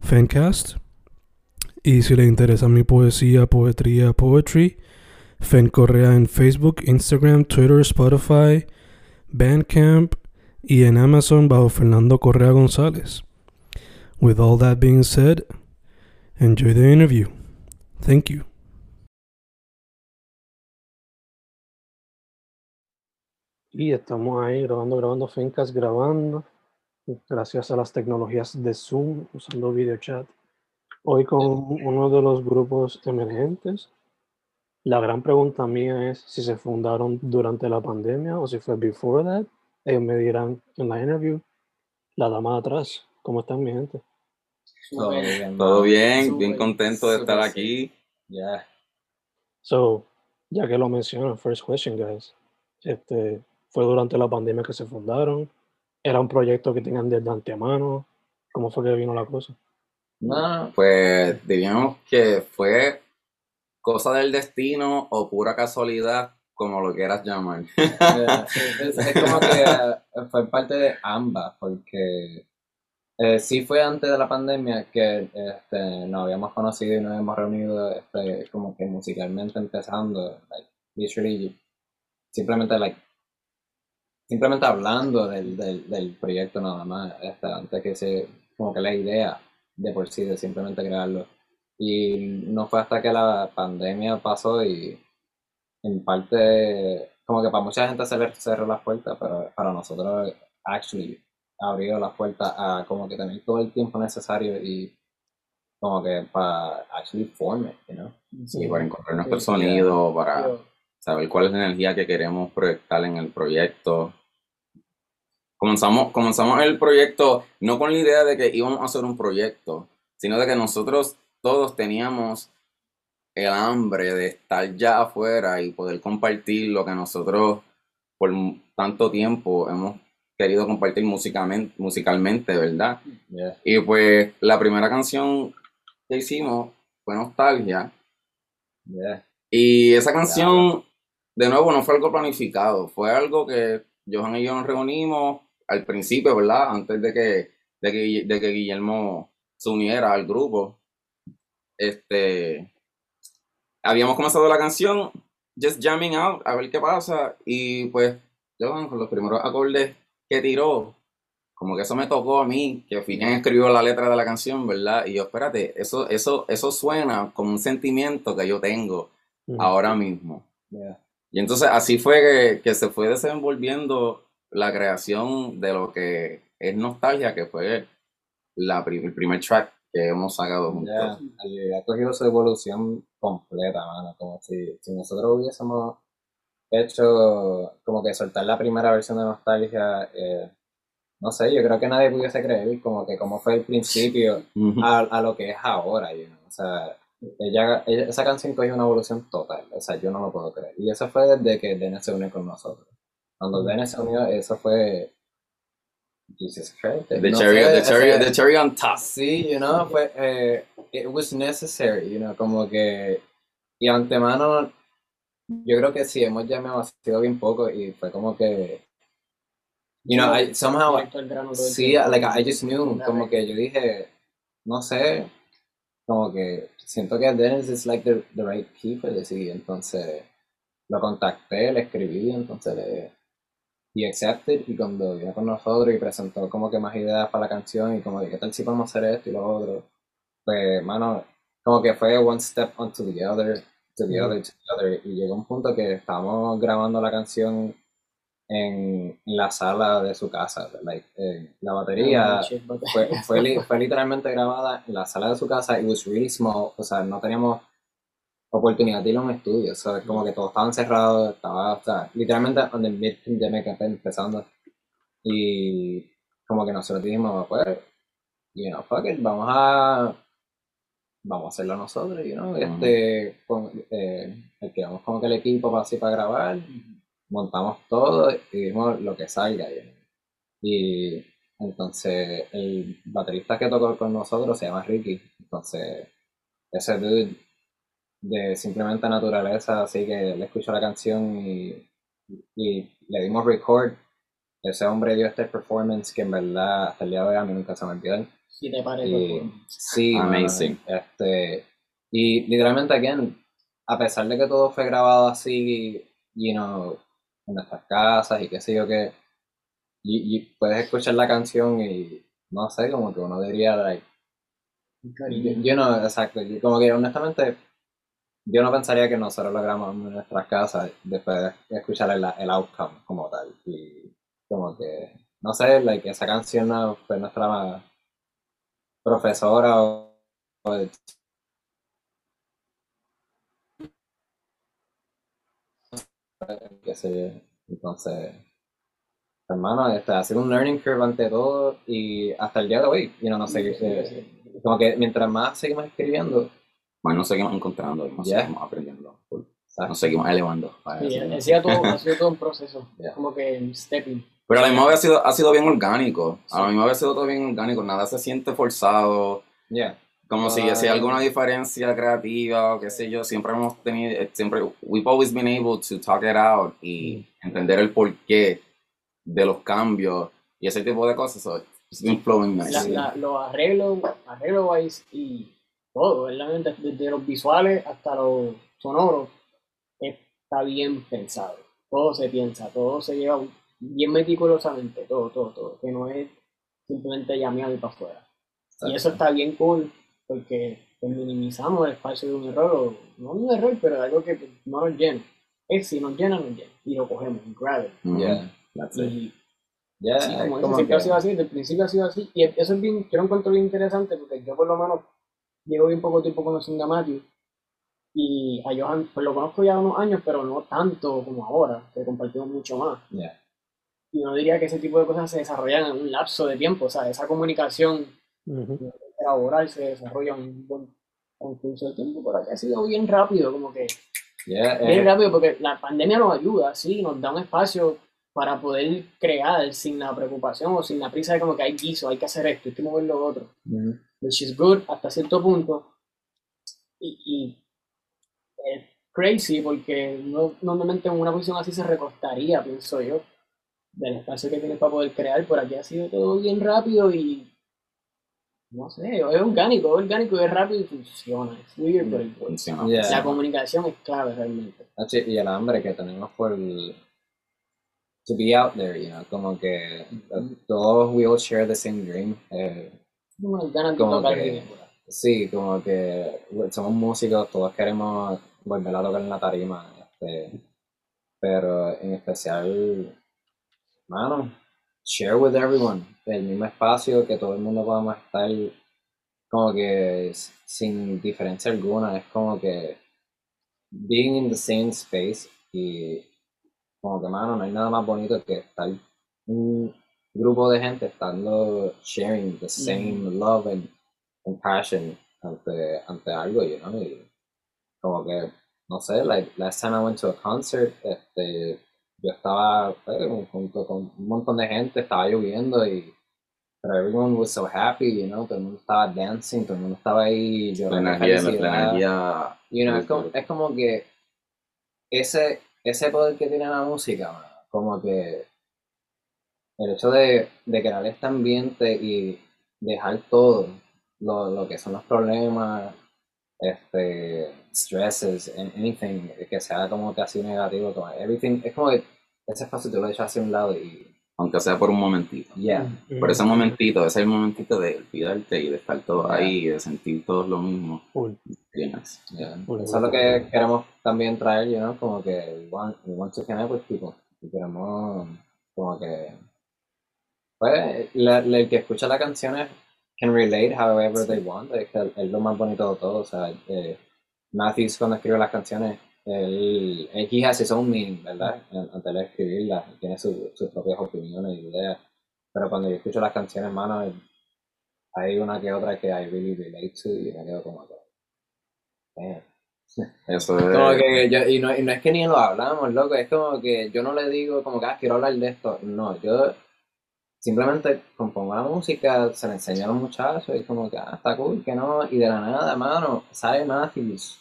Fancast. Y si le interesa mi poesía, poetría, poetry, Fen Correa en Facebook, Instagram, Twitter, Spotify, Bandcamp y en Amazon bajo Fernando Correa González. With all that being said, enjoy the interview. Thank you. Y estamos ahí grabando, grabando fincas, grabando, gracias a las tecnologías de Zoom, usando video chat. Hoy con uno de los grupos emergentes. La gran pregunta mía es si se fundaron durante la pandemia o si fue before that. Ellos me dirán en la interview. La dama de atrás, ¿cómo están mi gente? Todo bien, todo bien, bien contento de estar aquí. Yeah. So, ya que lo mencionan, first question, guys. Este, ¿Fue durante la pandemia que se fundaron? ¿Era un proyecto que tenían desde antemano? ¿Cómo fue que vino la cosa? No, pues diríamos que fue cosa del destino o pura casualidad, como lo quieras llamar. es, como que eh, fue parte de ambas, porque eh, sí fue antes de la pandemia que este, nos habíamos conocido y nos hemos reunido este, como que musicalmente empezando, like, literally, simplemente like, simplemente hablando del, del, del proyecto nada más, este, antes que se, como que la idea de por sí, de simplemente crearlo. Y no fue hasta que la pandemia pasó y en parte, como que para mucha gente se le cerró las puertas, pero para nosotros, actually, abrió las puertas a como que tener todo el tiempo necesario y como que para actually form it, you know? Sí, para encontrar nuestro sonido, para saber cuál es la energía que queremos proyectar en el proyecto. Comenzamos, comenzamos el proyecto no con la idea de que íbamos a hacer un proyecto, sino de que nosotros todos teníamos el hambre de estar ya afuera y poder compartir lo que nosotros por tanto tiempo hemos querido compartir musicalmente, musicalmente ¿verdad? Y pues la primera canción que hicimos fue Nostalgia. Y esa canción, de nuevo, no fue algo planificado, fue algo que Johan y yo nos reunimos al principio, ¿verdad? Antes de que, de que, de que Guillermo se uniera al grupo. Este, habíamos comenzado la canción, just jamming out, a ver qué pasa, y pues Johan con los primeros acordes que tiró, como que eso me tocó a mí, que fui quien escribió la letra de la canción, ¿verdad? Y yo, espérate, eso, eso, eso suena como un sentimiento que yo tengo ahora mismo. Y entonces así fue que, que, se fue desenvolviendo la creación de lo que es Nostalgia, que fue la, el primer track que hemos sacado juntos. Yeah. Ha cogido su evolución completa, mano. Como si, si nosotros hubiésemos hecho como que soltar la primera versión de Nostalgia, eh, no sé, yo creo que nadie pudiese creer como que cómo fue el principio a, a, lo que es ahora, you know? o sea, ella, esa canción cogió una evolución total, o sea, yo no lo puedo creer. Y eso fue desde que Dennis se unió con nosotros. Cuando Dennis se unió, eso fue... Jesus Christ. The, no cherry, sé, the, cherry, the cherry on top. Sí, you know, fue, eh, it was necessary, you know, como que... Y antemano yo creo que sí, hemos ya me ha sido bien poco y fue como que, you know, I, somehow, sí, like, I just knew, como que yo dije, no sé, como que siento que Dennis is like the, the right key for this y entonces lo contacté, le escribí, entonces le, y accepted y cuando vino con nosotros y presentó como que más ideas para la canción y como de qué tal si podemos hacer esto y lo otro, pues, mano, como que fue one step onto the other, to the other, to the other, y llegó un punto que estábamos grabando la canción en, la sala de su casa, like, eh, la batería. Fue, fue, fue, literalmente grabada en la sala de su casa, it was really small, o sea, no teníamos oportunidad de ir a un estudio, o como que todo estaba encerrado, estaba, o sea, literalmente on the mid-pandemic empezando, y como que nosotros dijimos, pues, you know, fuck it, vamos a vamos a hacerlo nosotros, you know, este, con, eh, como que el equipo para así para grabar, montamos todo y vimos lo que salga, y entonces el baterista que tocó con nosotros se llama Ricky, entonces ese dude de simplemente naturaleza, así que le escuchó la canción y, y le dimos record, ese hombre dio este performance que en verdad hasta el día de hoy a mí nunca se me olvidó si te parece. Sí, amazing. este, y literalmente, again, a pesar de que todo fue grabado así, you know, en nuestras casas y qué sé yo qué, y, puedes escuchar la canción y no sé, como que uno diría, like, yo, no, exacto, como que honestamente, yo no pensaría que nosotros lo grabamos en nuestras casas después de escuchar el, el outcome como tal. Y como que, no sé, like, esa canción fue nuestra profesora o, qué sé entonces hermano este, ha sido un learning curve ante todo y hasta el día de hoy you know, no sé eh, como que mientras más seguimos escribiendo más nos seguimos encontrando y nos seguimos aprendiendo nos seguimos elevando ha, todo, ha sido todo un proceso como que stepping pero a la misma vez ha sido, ha sido bien orgánico. A la misma vez ha sido todo bien orgánico. Nada se siente forzado. Yeah. Como si si hay alguna diferencia creativa o qué sé yo. Siempre hemos tenido, eh, siempre, we've always been able to talk it out y mm. entender el porqué de los cambios y ese tipo de cosas. So it's been flowing nice. los arreglos, arreglos y todo, ¿verdad? Desde los visuales hasta los sonoros, está bien pensado. Todo se piensa, todo se lleva bien meticulosamente, todo, todo, todo, que no es simplemente llamear y para afuera. Y eso está bien cool, porque pues, minimizamos el espacio de un error, o no un error, pero algo que no nos llena. Es si nos llena, nos llena. Y lo cogemos, grab it. Yeah, that's y, Yeah, sí, como, siempre ha sido así, desde el principio ha sido así. Y eso es bien, yo lo encuentro bien interesante, porque yo por lo menos llevo bien poco tiempo conociendo a Matthew. Y a Johan, pues lo conozco ya unos años, pero no tanto como ahora, que compartimos mucho más. Yeah. Y no diría que ese tipo de cosas se desarrollan en un lapso de tiempo, o sea, esa comunicación laboral se desarrolla en un buen concurso de tiempo, pero aquí ha sido bien rápido, como que bien eh. rápido, porque la pandemia nos ayuda, sí, nos da un espacio para poder crear sin la preocupación o sin la prisa de como que hay guiso, hay que hacer esto, hay que mover lo otro. Which is good hasta cierto punto. Y, y es crazy porque no, normalmente en una posición así se recostaría, pienso yo del espacio que tienes para poder crear, por aquí ha sido todo bien rápido y no sé, es orgánico, es orgánico, es rápido y funciona. Es weird, pero funciona. La comunicación es clave realmente. Y el hambre que tenemos por el, to be out there, you know, como que todos we all share the same dream. Eh, que, Sí, como que somos músicos, todos queremos volver a tocar en la tarima, este, pero en especial mano, share with everyone, el mismo espacio, que todo el mundo podamos estar como que sin diferencia alguna, es como que being in the same space y como que, mano, no hay nada más bonito que estar un grupo de gente estando sharing the same love and, passion ante, ante algo, you know, y como que, no sé, like, last time I went to a concert, este, yo estaba pues, junto con un montón de gente, estaba lloviendo y pero everyone was so happy, you know, todo el mundo estaba dancing, todo el mundo estaba ahí llorando. La energía, la energía. You know, es, como, es como que ese, ese poder que tiene la música, como que el hecho de, de crear este ambiente y dejar todo lo, lo que son los problemas, este, stresses, anything que sea como que así negativo, como everything, es como que ese espacio te lo echas hacia un lado y aunque sea por un momentito. Yeah. Por ese momentito, ese es el momentito de olvidarte y de estar todo ahí y de sentir todos lo mismo. Cool. Yeah. Cool. Eso es lo que queremos también traer, you know, como que we want, we want to connect with people. Y queremos como que pues la- la- el que escucha las canciones can relate however they want, es, que es lo más bonito de todo, o sea, eh, Matthews cuando escribe las canciones, él, he has his own meaning, ¿verdad? An- Antes de escribirlas, tiene su- sus propias opiniones y ideas, pero cuando yo escucho las canciones, mano, hay una que otra que I really relate to y me quedo como que, damn. Eso es. Como que yo, y, no, y no es que ni lo hablamos, loco, es como que yo no le digo como que ah, quiero hablar de esto, no, yo simplemente compongo la música, se la enseño a los muchachos y como que ah, está cool, que no, y de la nada, mano, sale Matthews.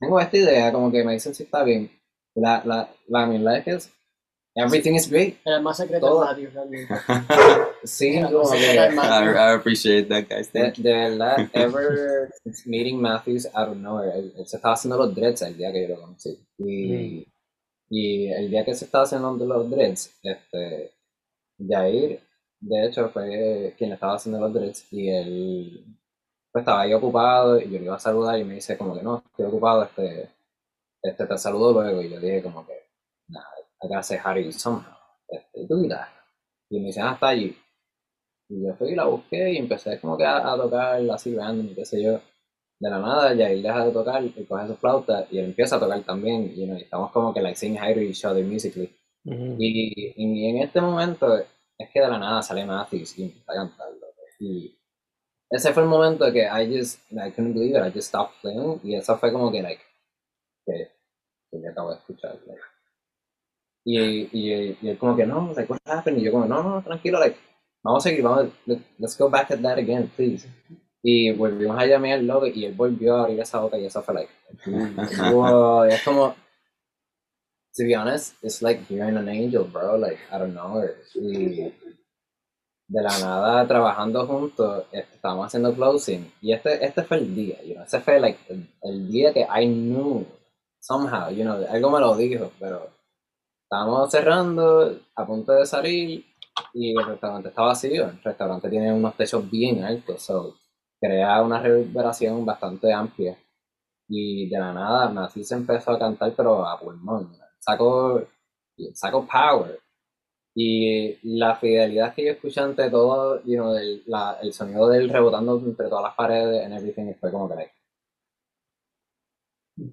Tengo esta idea, como que me dicen si está bien. La, la, la verdad es que es, everything is great. El más secreto Todo. Matthew, realmente. Sí, como que I. I appreciate that, guys. de, Thank you. de verdad, ever meeting Matthews out of nowhere, él, él se estaba haciendo los dreads el día que yo lo conocí. Y, y el día que se estaba haciendo los dreads, este, Jair, de hecho, fue quien estaba haciendo los dreads y él pues, estaba ahí ocupado y yo le iba a saludar y me dice como que no, estoy ocupado, este, este te saludo luego. Y yo dije como que, nada, hi to you somehow. Este, do that. Y me dice, ah, está allí. Y yo fui y la busqué y empecé como que a, a tocar así random y qué sé yo. De la nada, ya él deja de tocar y coge su flauta y él empieza a tocar también. Y, you know, y estamos como que like to each other musically. Ujú. Y, y en este momento es que de la nada sale Matthews y empieza a. Y ese fue el momento que I just, I couldn't believe it, I just stopped playing. Y eso fue como que, like, que, que yo acabo de escuchar. like. Y, y, y él como que, no, like, what happened? Y yo como, no, no, tranquilo, like, vamos a seguir, vamos, let- let's go back at that again, please. Y volvimos a llamear loco y él volvió a abrir esa boca y eso fue like, wow, y es como, to be honest, it's like hearing an angel, bro, like, I don't know, y de la nada trabajando juntos, este, estábamos haciendo closing, y este, este fue el día, you know, ese fue like, el, día que I knew, somehow, you know, algo me lo dijo, pero estábamos cerrando, a punto de salir, y el restaurante está vacío, el restaurante tiene unos techos bien altos, so, crea una reverberación bastante amplia, y de la nada Matthew se empezó a cantar pero a pulmón, sacó, sacó power, y la fidelidad que yo escuché ante todo, you know, el, la, el sonido de él rebotando entre todas las paredes and everything, fue como que, like,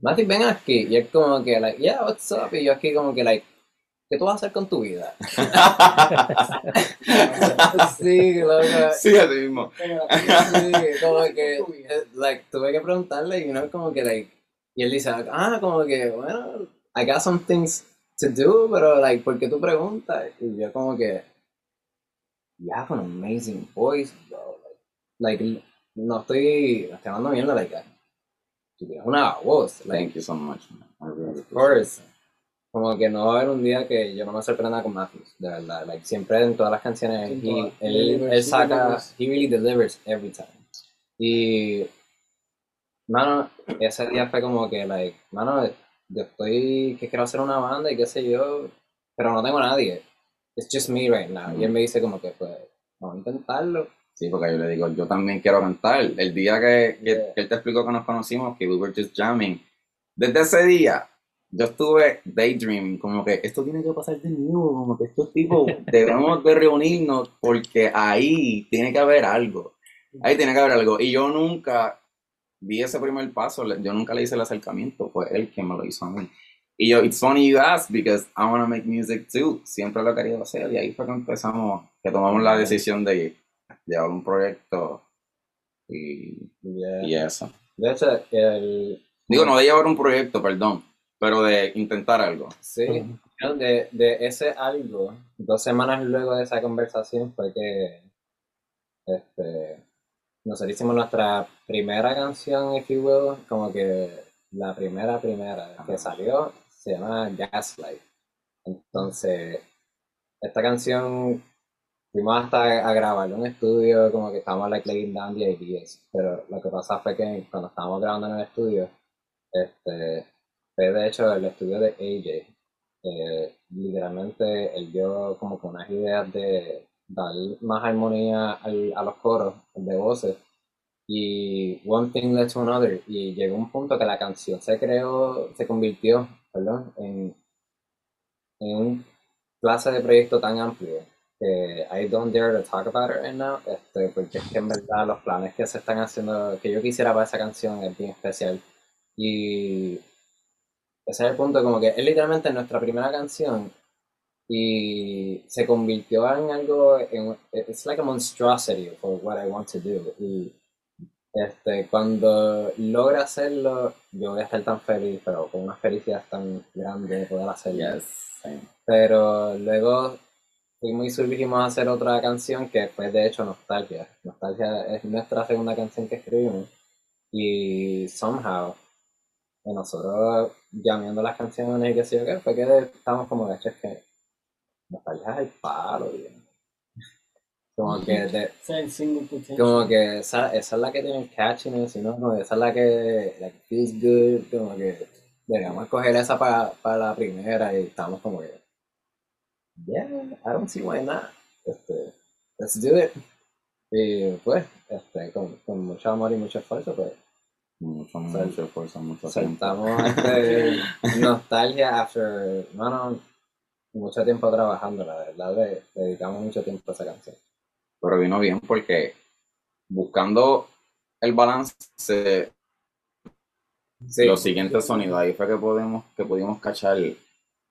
Matthew, ven aquí, y él como que, like, yeah, what's up, y yo aquí como que, like, ¿qué tú vas a hacer con tu vida? sí, loco, Sí, así mismo. Sí, como que, like, tuve que preguntarle y uno como que, like, y él dice, ah, como que, bueno, I got some things to do, pero, like, ¿por qué tú preguntas? Y yo como que, you have an amazing voice, bro. Like, like, no estoy, no estoy hablando mierda, like, tú tienes una voz, like, Thank you so much, man. I really of course. Como que no va a haber un día que yo no me sorprenda con Matthews, de verdad. Like, siempre en todas las canciones, he- todas. él, él he saca, he really delivers every time. Y, mano, ese día fue como que, like, mano, yo estoy, que quiero hacer una banda y qué sé yo, pero no tengo a nadie. It's just me right now. Y él me dice como que, pues, vamos a intentarlo. Sí, porque yo le digo, yo también quiero cantar. El día que, que- Yeah. que él te explicó que nos conocimos, que we were just jamming, desde ese día yo estuve daydreaming, como que esto tiene que pasar de nuevo, como que estos tipos debemos de reunirnos porque ahí tiene que haber algo. Ahí tiene que haber algo. Y yo nunca di ese primer paso, yo nunca le hice el acercamiento, fue él quien me lo hizo a mí. Y yo, it's funny you ask because I want to make music too. Siempre lo he querido hacer y ahí fue que empezamos, que tomamos la decisión de llevar un proyecto y, Yeah. y eso. De hecho, el, Digo, no de llevar un proyecto, perdón, pero de intentar algo. Sí, de, de ese algo, dos semanas luego de esa conversación fue que este, nosotros hicimos nuestra primera canción, if you will, como que la primera, primera que salió se llama Gaslight. Entonces, esta canción fuimos hasta a grabarla en un estudio, como que estábamos like laying down the ideas, pero lo que pasa fue que cuando estábamos grabando en el estudio, este, fue de hecho el estudio de AJ, eh, literalmente él dio como que unas ideas de dar más armonía al- a los coros de voces. Y one thing led to another y llegó un punto que la canción se creó, se convirtió, perdón, en, en un clase de proyecto tan amplio que I don't dare to talk about it right now, este, porque es que en verdad los planes que se están haciendo, que yo quisiera para esa canción es bien especial. Y ese es el punto, como que es literalmente nuestra primera canción y se convirtió en algo, en, it's like a monstrosity for what I want to do. Y este, cuando logra hacerlo, yo voy a estar tan feliz, pero con una felicidad tan grande de poder hacerlo. Yes. Pero luego fuimos y surgimos a hacer otra canción que fue de hecho Nostalgia. Nostalgia es nuestra segunda canción que escribimos. Y somehow, nosotros llamando las canciones y qué sé yo qué, fue que estamos como de hecho es que Nostalgia es el palo, bien. Como que de, como que esa, esa es la que tiene el catchiness, ¿no? Como que esa es la que like, feels good, como que deberíamos coger esa para, para la primera y estamos como que, yeah, I don't see why not, este, let's do it. Y pues, este, con, con mucho amor y mucho esfuerzo, pues, Mucho, Sal- mucho esfuerzo, mucho tiempo. soltamos este, nostalgia after, bueno, mucho tiempo trabajando, la verdad, le, le dedicamos mucho tiempo a esa canción. Pero vino bien porque buscando el balance Sí, los siguientes sonidos, ahí fue que podemos, que pudimos cachar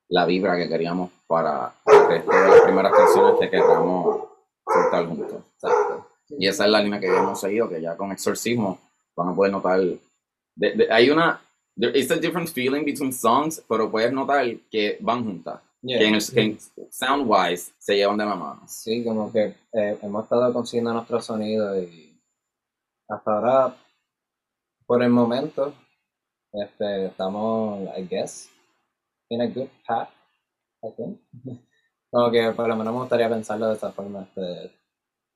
la vibra que queríamos para el resto de las primeras canciones que queramos soltar juntos. exacto. Y esa es la línea que hemos seguido, que ya con exorcismo van a poder notar. de- de- hay una. There is a different feeling between songs, pero puedes notar que van juntas. Yeah. Que en, el, que en sound wise se llevan de la mano. Sí, como que eh, hemos estado consiguiendo nuestro sonido y hasta ahora, por el momento, este, estamos, I guess, in a good path, I think. Como que por lo menos me gustaría pensarlo de esa forma. Este,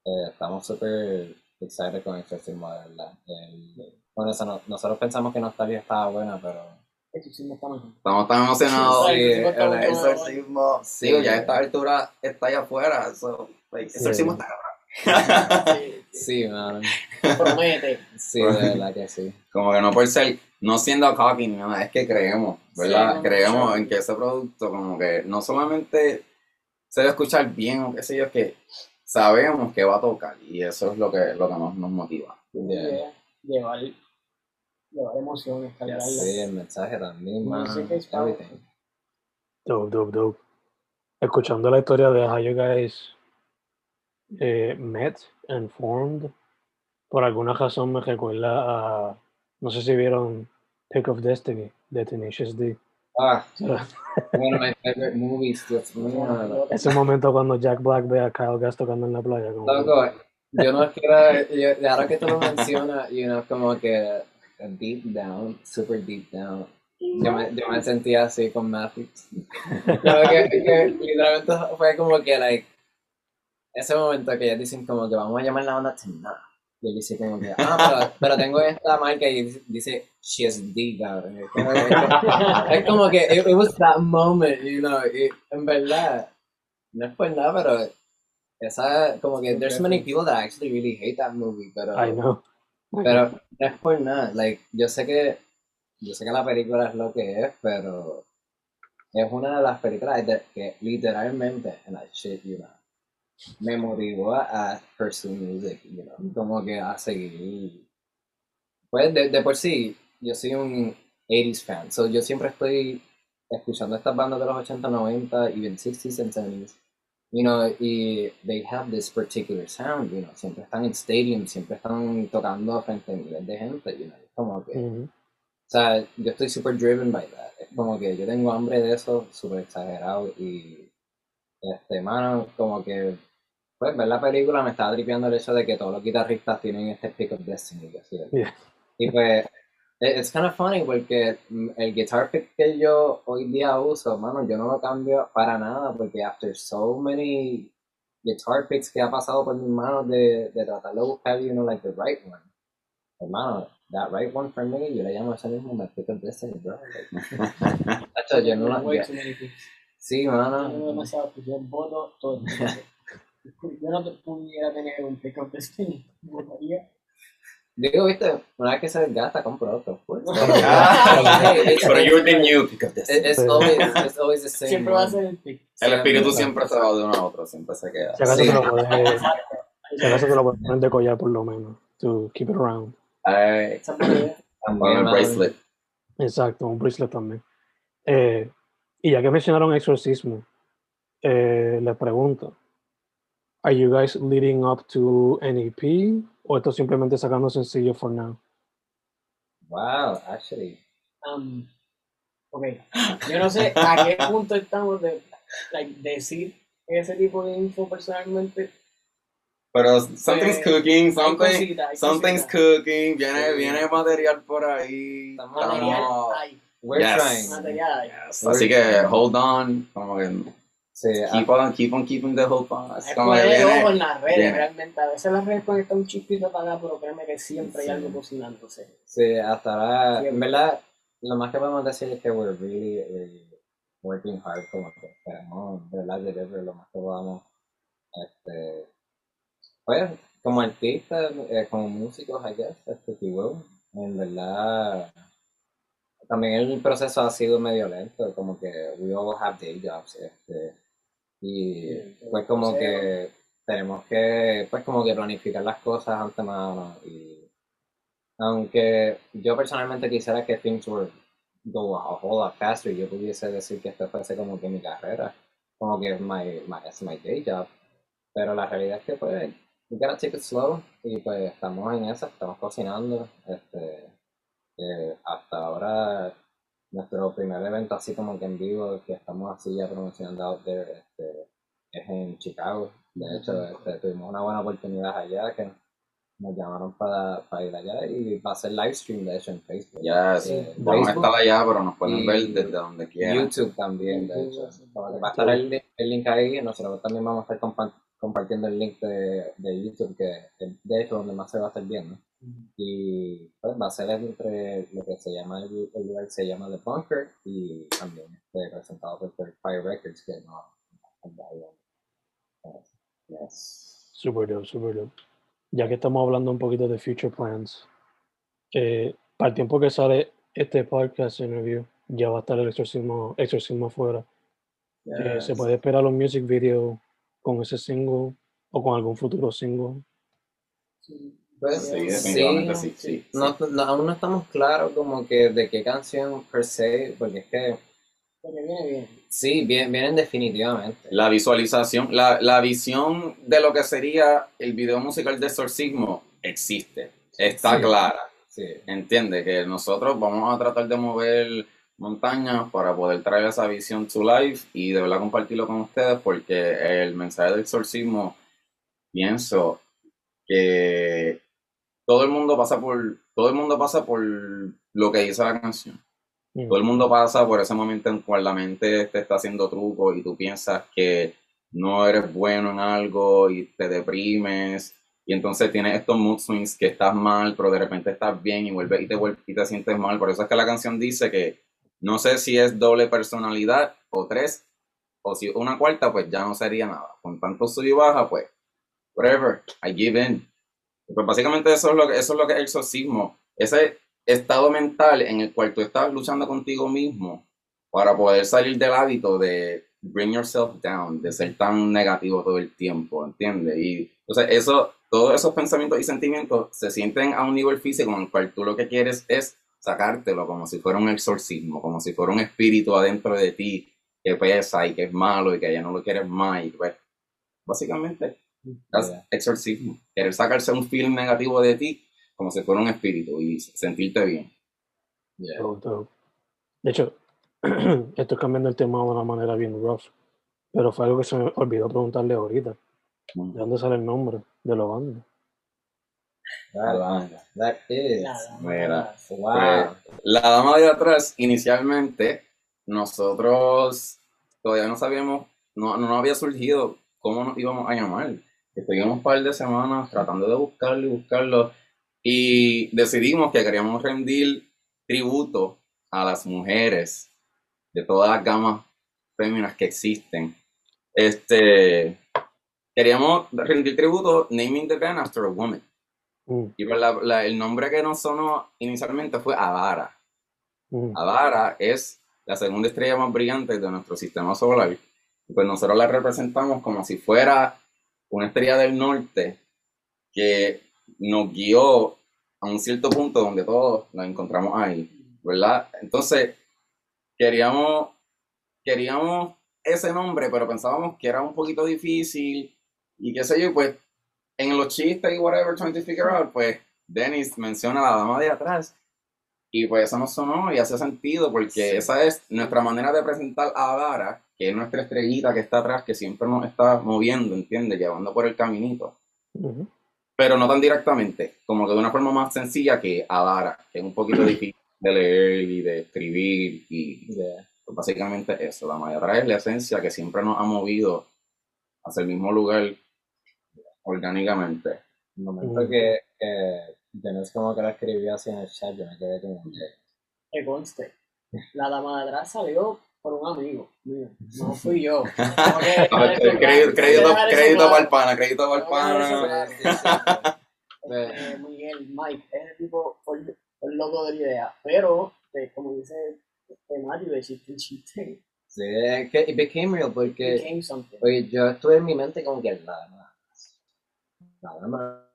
eh, estamos súper excited con Exorcismo, de verdad. El- bueno, eso no- nosotros pensamos que Nostalgia estaba buena, pero Estamos tan emocionados. Sí, el exorcismo sí, Sí. ya a esta altura está allá afuera. So, like, exorcismo Sí. está cabrón. Sí, sí, man. promete. Sí, de verdad que sí. Como que no por ser, no siendo cocky nada, es que creemos, ¿verdad? No, creemos en que ese producto como que no solamente se debe escuchar bien o qué sé yo, es que sabemos que va a tocar y eso es lo que, lo que nos, nos motiva. Yeah. Llevar, llevar emociones, cargarlas. Sí, el mensaje también, man. es Everything. Dope, dope, dope. Escuchando la historia de how you guys eh, met and formed, por alguna razón me recuerda a, no sé si vieron Pick of Destiny de Tenacious D. Ah, one of my favorite movies. Ese momento cuando Jack Black ve a Kyle Gass tocando en la playa. Como que- Loco, yo no quiero, yo, ahora que tú lo mencionas, you know, como que deep down, super deep down, yo me, yo me sentía así con Matrix. Como que, que literalmente fue como que, like, ese momento que ellos dicen como que vamos a llamar la banda Tonight. Y él dice como que, ah, pero, pero tengo esta marca y dice- she is D, cabrón. Es como que- Es como que, it, it was that moment, you know, y en verdad, no es por nada, pero esa, como que, there's many people that actually really hate that movie, pero, I know. Pero no es por nada, like, yo sé que, yo sé que la película es lo que es, pero es una de las películas de- que literalmente, and I shit you not, me motivó a, a pursue music, you know, como que a seguir. Pues de, de por sí, yo soy un 80s fan, so yo siempre estoy escuchando estas bandas de los 80, 90, even 60s and 70s, you know, y they have this particular sound, you know, siempre están en stadiums, siempre están tocando frente a miles de gente, you know, como que, o sea, yo estoy super driven by that. Es como que yo tengo hambre de eso, súper exagerado. Y, este, mano, como que, pues, ver la película me estaba tripeando el hecho de que todos los guitarristas tienen este pick of destiny. así es. Yeah. Y pues, it- it's kind of funny porque mm, el guitar pick que yo hoy día uso, mano, yo no lo cambio para nada porque after so many guitar picks que ha pasado por mis manos de, de tratar de buscar, you know, like the right one. Hermano, that right one for me, yo le llamo a ese mismo my pick of destiny, bro. Like, yo no la- yo-. Sí, Yo mano. tengo demasiado, pues yo voto todo. Yo no pudiera tener un pick up destiny. Votaría. Digo, viste, una vez que se desgasta, compro otro. pues. Ah. Pero you're the new pick up this. it's- always, it's always the same. Siempre va a ser el pick. El espíritu Siempre. se va de uno a otro, siempre se queda. Si acaso Sí. te lo puedes, si acaso te lo puedes poner de collar por lo menos. To keep it around. El mano. bracelet. Exacto, un bracelet también. Eh, y ya que mencionaron exorcismo, eh, les pregunto, ¿Are you guys leading up to an EP o esto simplemente sacando sencillo for now? Wow, actually. Um, ok, yo no sé a qué punto estamos de like, decir ese tipo de info personalmente. Pero something's Eh, cooking, Hay something, cositas, hay something's cositas. cooking, viene, Sí. viene material por ahí. Estamos- Material estamos- hay, We're Yes. trying. material hay. Yes, Así que hold on, como que Sí, keep on, keep on keeping the hope on. Es como que poner ojo viene, en las redes, viene. realmente. A veces las redes pueden estar un chispito apagadas, pero créeme que siempre Sí. hay algo cocinándose. Sí, hasta ahora, en verdad, lo más que podemos decir es que we're really, really working hard, como que esperamos, de verdad, deliver lo más que podamos. Este, pues, como artistas, eh, como músicos, I guess, este, you will, en verdad, también el proceso ha sido medio lento, como que we all have day jobs, este, y pues como que tenemos que, pues como que planificar las cosas antemano y aunque yo personalmente quisiera que things were go a whole lot faster, yo pudiese decir que esto fuese como que mi carrera, como que my, my, es my day job, pero la realidad es que pues we gotta take it slow y pues estamos en eso, estamos cocinando, este, eh, hasta ahora nuestro primer evento así como que en vivo que estamos así ya promocionando out there este, es en Chicago, de hecho este, tuvimos una buena oportunidad allá que nos llamaron para, para ir allá y va a ser live stream de hecho en Facebook. Ya, sí. Eh, Vamos a estar allá, pero nos pueden ver desde donde quieran. YouTube también, de hecho. sí. Va a estar el, link- el link ahí y nosotros también vamos a estar compa- compartiendo el link de, de YouTube, que de hecho donde más se va a estar viendo. Y pues va a ser entre lo que se llama el, el lugar que se llama The Bunker y también este, presentado por Third Fire Records, que no. no- Yes. Super dope, super dope. Ya que estamos hablando un poquito de future plans, eh, para el tiempo que sale este podcast en review, ya va a estar el exorcismo, exorcismo afuera. Eh, ¿Se Yes. puede esperar un music video con ese single o con algún futuro single? Pues, Sí, sí, definitivamente sí, sí. sí. No, no- aún no estamos claros como que de qué canción per se, porque es que Porque viene bien. sí, bien, vienen definitivamente. La visualización, la, la visión de lo que sería el video musical de Exorcismo existe, está Sí. clara. Sí. Entiende que nosotros vamos a tratar de mover montañas para poder traer esa visión to life y de verdad compartirlo con ustedes porque el mensaje del exorcismo pienso que todo el mundo pasa por todo el mundo pasa por lo que dice la canción Mm. todo el mundo pasa por ese momento en cual la mente te está haciendo truco y tú piensas que no eres bueno en algo y te deprimes y entonces tienes estos mood swings que estás mal pero de repente estás bien y vuelves y te vuelves y te sientes mal por eso es que la canción dice que no sé si es doble personalidad o tres o si una cuarta pues ya no sería nada. Con tanto sub y baja pues whatever I give in. Pues básicamente eso es lo que eso es lo que es el exorcismo. Ese estado mental en el cual tú estás luchando contigo mismo para poder salir del hábito de bring yourself down, de ser tan negativo todo el tiempo, ¿entiendes? Y entonces eso, todos esos pensamientos y sentimientos se sienten a un nivel físico en el cual tú lo que quieres es sacártelo como si fuera un exorcismo, como si fuera un espíritu adentro de ti que pesa y que es malo y que ya no lo quieres más y pues básicamente es exorcismo, querer sacarse un feeling negativo de ti como si fuera un espíritu y sentirte bien. Yeah. De hecho, estoy cambiando el tema de una manera bien rough, pero fue algo que se me olvidó preguntarle ahorita. ¿De dónde sale el nombre de la banda? That, that is. Nada, Mira. nada. Wow. La dama de atrás, inicialmente, nosotros todavía no sabíamos, no, no había surgido cómo nos íbamos a llamar. Estuvimos un par de semanas tratando de buscarlo y buscarlo y decidimos que queríamos rendir tributo a las mujeres de todas las gamas féminas que existen. Este, queríamos rendir tributo naming the band after a woman. Mm, Y pues la- la- el nombre que nos sonó inicialmente fue Avara. mm, Avara es la segunda estrella más brillante de nuestro sistema solar. Y pues nosotros la representamos como si fuera una estrella del norte que nos guió a un cierto punto donde todos nos encontramos ahí, ¿verdad? Entonces, queríamos, queríamos ese nombre, pero pensábamos que era un poquito difícil y qué sé yo, pues en los chistes y whatever, trying to figure out, pues Dennis menciona a la dama de atrás y pues eso nos sonó y hace sentido porque esa es nuestra manera de presentar a Adara, que es nuestra estrellita que está atrás, que siempre nos está moviendo, ¿entiendes? Llevando por el caminito. ujú. Pero no tan directamente, como que de una forma más sencilla que Adara, que es un poquito difícil de leer y de escribir y Yeah. pues, básicamente eso. La atrás es la esencia que siempre nos ha movido hacia el mismo lugar orgánicamente. El momento Mm. que, que como que lo escribió así en el chat, yo me quedé como que... Que conste. La dama de atrás salió por un amigo mío. No fui yo. Crédito, para el pana, crédito para el pana. Eh, Miguel, Mike, ese tipo fue el, loco de la idea. Pero, eh, como dice este Mario, de chiste en chiste, sí, es que it became real porque... became something. Oye, yo estuve en mi mente como que nada. Nada más.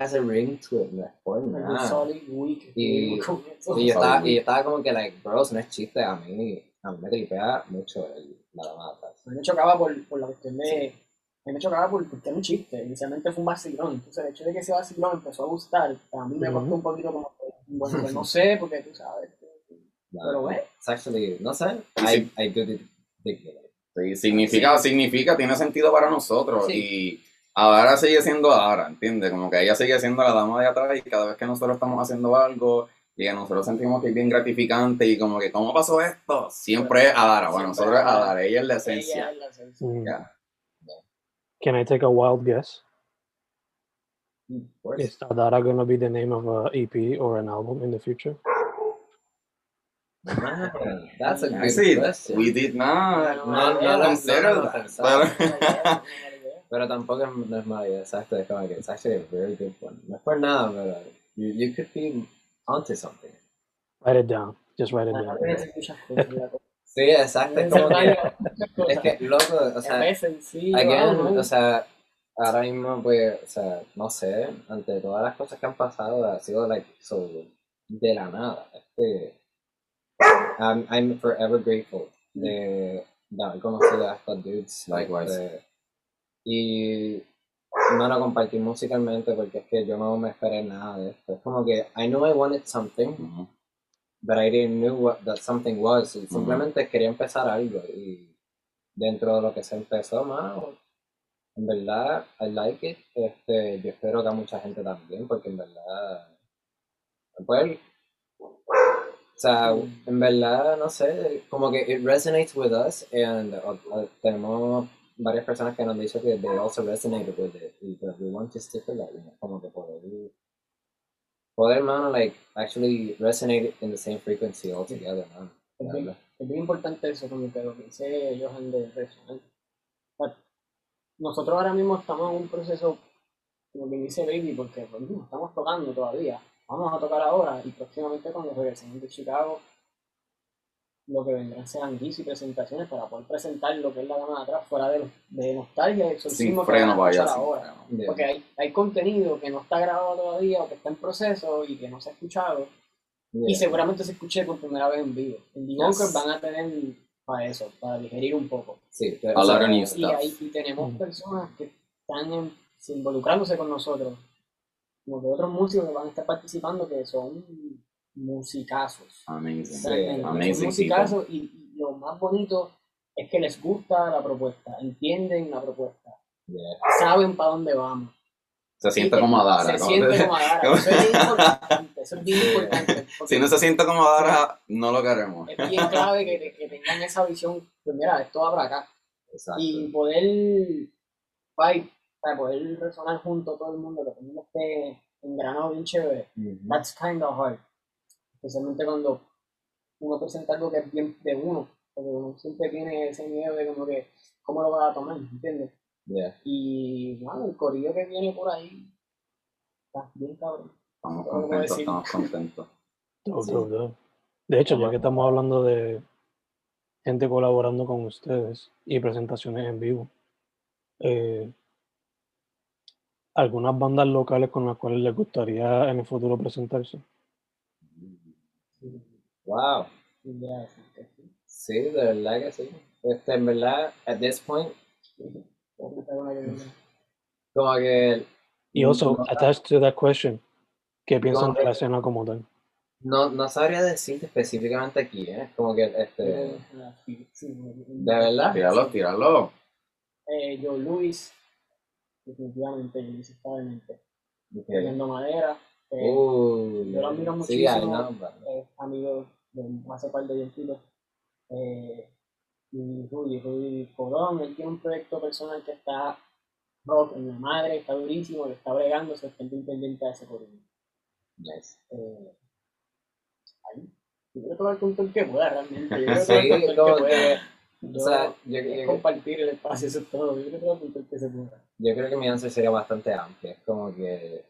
Hace ring to it, no es por Un nada. Y-. Y yo estaba, y yo estaba como que, like, bro, no es chiste, a mí, a mí me tripea mucho el, la dama de atrás. A mí me chocaba por, por la cuestión de. A mí me chocaba por, porque era un chiste. Inicialmente fue un vacilón. Entonces, el hecho de que ese vacilón empezó a gustar, a mí me costó un poquito como que. Bueno, pues no sé, porque tú sabes. Pero bueno. It's actually, no sé, Sí. I, I do it. Sí, significa, significa, tiene sentido para nosotros. Sí. Y Adara sigue siendo Adara, ¿entiendes? Como que ella sigue siendo la dama de atrás y cada vez que nosotros estamos haciendo algo y que nosotros sentimos que es bien gratificante y como que, ¿cómo pasó esto? Siempre es Adara. Bueno, nosotros es Adara. Ella es la Ella esencia. es la esencia. Mm. Ya. Can I take a wild guess? Of course. Is Adara gonna be the name of a EP or an album in the future? Man, that's a good see, question. we did not, No, no, no, no, consider no, no, that. Pero- Pero tampoco es, no es mala idea, exacto, es como que it's actually a very good one. No es por nada, pero you, you could be onto something. Write it down. Just write it down. Sí, exacto, es como que, es que, loco, o sea, again, o sea, ahora mismo, pues, o sea, no sé, ante todas las cosas que han pasado, ha sido, like, so, de la nada, este, I'm, I'm forever grateful de, de haber conocido a estos dudes. Likewise. este, y no lo compartí musicalmente porque es que yo no me esperé nada de esto. Es como que I knew I wanted something, Ujú. but I didn't know what that something was. Y simplemente quería empezar algo y dentro de lo que se empezó, mano, en verdad, I like it. Este, yo espero que a mucha gente también, porque en verdad, pues, sea, en verdad, no sé, como que it resonates with us and uh, uh, tenemos varias personas que nos han dicho que they also resonated with it y que we want to stick with that, you know, como que poder, poder, mano, like, actually resonate in the same frequency altogether, man. Es bien, es bien importante eso, como que lo que dice Johan de resonar. But Nosotros ahora mismo estamos en un proceso, como quien dice Baby, porque pues, estamos tocando todavía. Vamos a tocar ahora y próximamente cuando regresemos de Chicago, lo que vendrán serán gigs y presentaciones para poder presentar lo que es la gama de atrás fuera de, los- de nostalgia y Sin exorcismo que freno, vaya. ahora. freno. Porque hay, hay contenido que no está grabado todavía o que está en proceso y que no se ha escuchado. Y Yeah. seguramente se escuche por primera vez en vivo. En The Yes. Van a tener para eso, para digerir un poco. Sí, A o sea, lot of new Y, stuff. ahí, y tenemos personas que están en- involucrándose con nosotros, como que otros músicos que van a estar participando que son musicazos. Amazing. Son musicazos y, y lo más bonito es que les gusta la propuesta, entienden la propuesta, yeah. saben para dónde vamos. Se siente como Adara. Se ¿no? siente como Adara. Eso es importante. Eso es bien importante. Si no se siente como Adara, no lo queremos. es bien clave que, que tengan esa visión, pues mira, esto va para acá. Exacto. Y poder, para poder resonar junto a todo el mundo, que todo el mundo esté engranado bien chévere, that's kind of hard. Especialmente cuando uno presenta algo que es bien de uno, porque uno siempre tiene ese miedo de como que, ¿cómo lo vas a tomar? ¿Entiendes? Yeah. Y bueno, el corillo que viene por ahí está bien cabrón. Estamos contentos, estamos contentos. Sí. De hecho, ya que estamos hablando de gente colaborando con ustedes y presentaciones en vivo, eh, algunas bandas locales con las cuales les gustaría en el futuro presentarse. Wow. Decir sí. De verdad que sí. Este, en verdad, at this point, como que Y also, no, attached to that question, ¿qué piensan de la escena como tal? no, no sabría decirte específicamente aquí, ¿eh? Como que, este, de verdad. Tíralo, tíralo. Eh, Joe Luis, definitivamente, Joe Luis está de mente. Ok. Tremendo madera, eh, Uh, yo lo admiro sí, muchísimo. know, but- es amigo de hace par de tiempitos. Eh, y Rudy, Rudy Colón, él tiene un proyecto personal que está rock en la madre, está durísimo, le está bregando, se está pendiente a ese corillo. Nice. Eh, ahí. Yo que va con todo el que pueda realmente. Yo creo que Sí, va con todo el que pueda. O Yo- sea, yo, yo- compartir el espacio, eso es todo. Yo creo que se yo creo mi answer sería bastante amplia. Es como que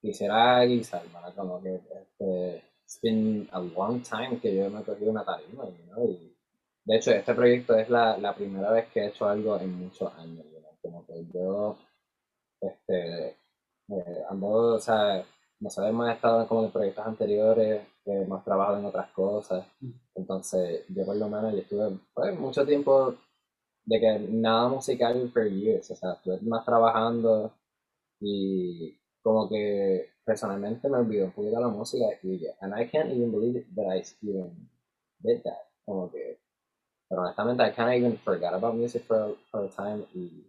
quisiera guisar, ¿verdad? Como que este, it's been a long time que yo me he cogido una tarima, know, y de hecho este proyecto es la, la primera vez que he hecho algo en muchos años, know, como que yo, este, eh, ando, o sea, nosotros hemos estado como en proyectos anteriores, que hemos trabajado en otras cosas, entonces yo por lo menos yo estuve pues, mucho tiempo de que nada musical for years, o sea, estuve más trabajando y como que personalmente me olvidó un poquito la música y and I can't even believe it that I even did that, como que, pero honestamente I of even forgot about music for, for a time y